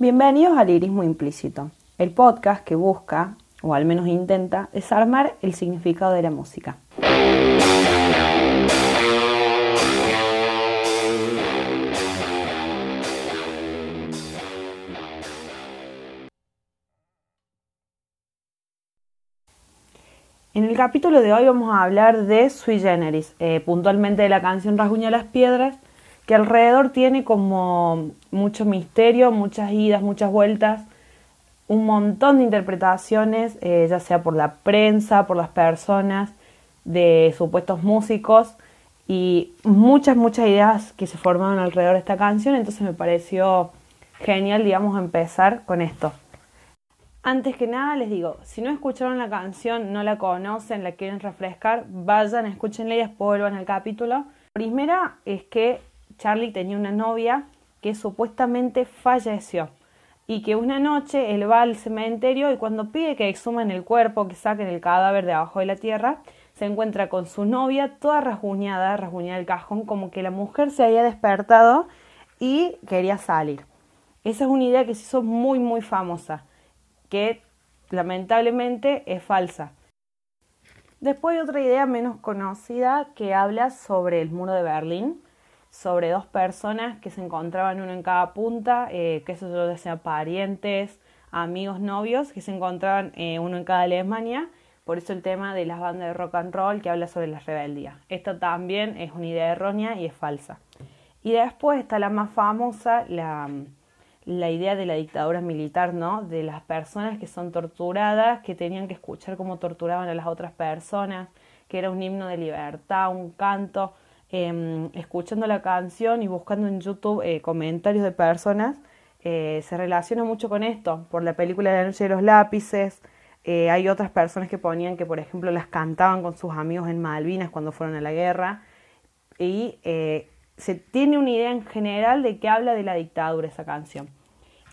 Bienvenidos al Lirismo Implícito, el podcast que busca, o al menos intenta, desarmar el significado de la música. En el capítulo de hoy vamos a hablar de Sui Generis, eh, puntualmente de la canción Rasguña las Piedras, que alrededor tiene como mucho misterio, muchas idas, muchas vueltas, un montón de interpretaciones, eh, ya sea por la prensa, por las personas, de supuestos músicos y muchas, muchas ideas que se formaron alrededor de esta canción, entonces me pareció genial, digamos, empezar con esto. Antes que nada les digo, si no escucharon la canción, no la conocen, la quieren refrescar, vayan, escúchenla y después vuelvan al capítulo. Primera es que Charlie tenía una novia que supuestamente falleció y que una noche él va al cementerio y cuando pide que exhumen el cuerpo, que saquen el cadáver de abajo de la tierra, se encuentra con su novia toda rasguñada, rasguñada el cajón, como que la mujer se había despertado y quería salir. Esa es una idea que se hizo muy muy famosa, que lamentablemente es falsa. Después hay otra idea menos conocida que habla sobre el muro de Berlín, sobre dos personas que se encontraban uno en cada punta, eh, que eso ya sea parientes, amigos, novios, que se encontraban eh, uno en cada Alemania. Por eso el tema de las bandas de rock and roll que habla sobre la rebeldía. Esto también es una idea errónea y es falsa. Y después está la más famosa, la, la idea de la dictadura militar, ¿no? De las personas que son torturadas, que tenían que escuchar cómo torturaban a las otras personas, que era un himno de libertad, un canto Em, escuchando la canción y buscando en YouTube eh, comentarios de personas, eh, se relaciona mucho con esto, por la película de la noche de los lápices. Eh, hay otras personas que ponían que, por ejemplo, las cantaban con sus amigos en Malvinas cuando fueron a la guerra. Y se tiene una idea en general de que habla de la dictadura esa canción.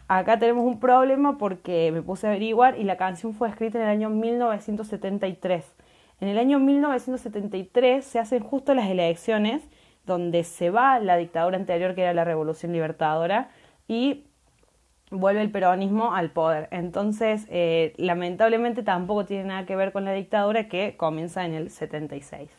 Acá tenemos un problema porque me puse a averiguar y la canción fue escrita en el año 1973. En el año 1973 se hacen justo las elecciones donde se va la dictadura anterior que era la Revolución Libertadora y vuelve el peronismo al poder. Entonces, eh, lamentablemente tampoco tiene nada que ver con la dictadura que comienza en el 76.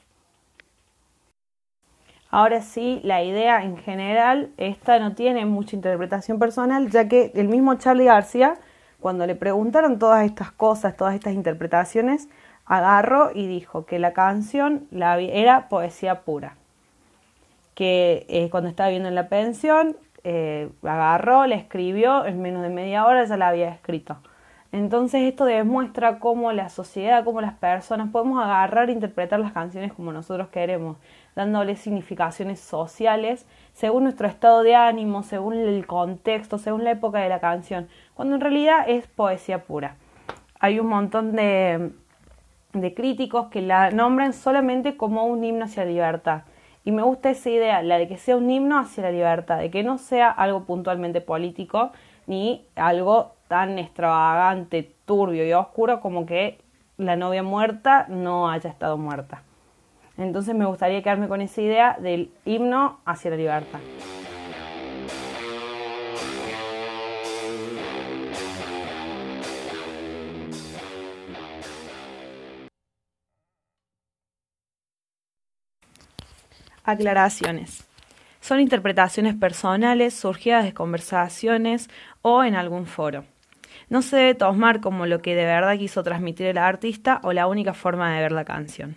Ahora sí, la idea en general, esta no tiene mucha interpretación personal, ya que el mismo Charlie García, cuando le preguntaron todas estas cosas, todas estas interpretaciones, agarró y dijo que la canción la, era poesía pura. Que eh, cuando estaba viendo en la pensión, eh, agarró, la escribió, en menos de media hora ya la había escrito. Entonces esto demuestra cómo la sociedad, cómo las personas podemos agarrar e interpretar las canciones como nosotros queremos, dándole significaciones sociales según nuestro estado de ánimo, según el contexto, según la época de la canción, cuando en realidad es poesía pura. Hay un montón de de críticos que la nombran solamente como un himno hacia la libertad. Y me gusta esa idea, la de que sea un himno hacia la libertad, de que no sea algo puntualmente político ni algo tan extravagante, turbio y oscuro como que la novia muerta no haya estado muerta. Entonces me gustaría quedarme con esa idea del himno hacia la libertad. Aclaraciones. Son interpretaciones personales surgidas de conversaciones o en algún foro. No se debe tomar como lo que de verdad quiso transmitir el artista o la única forma de ver la canción.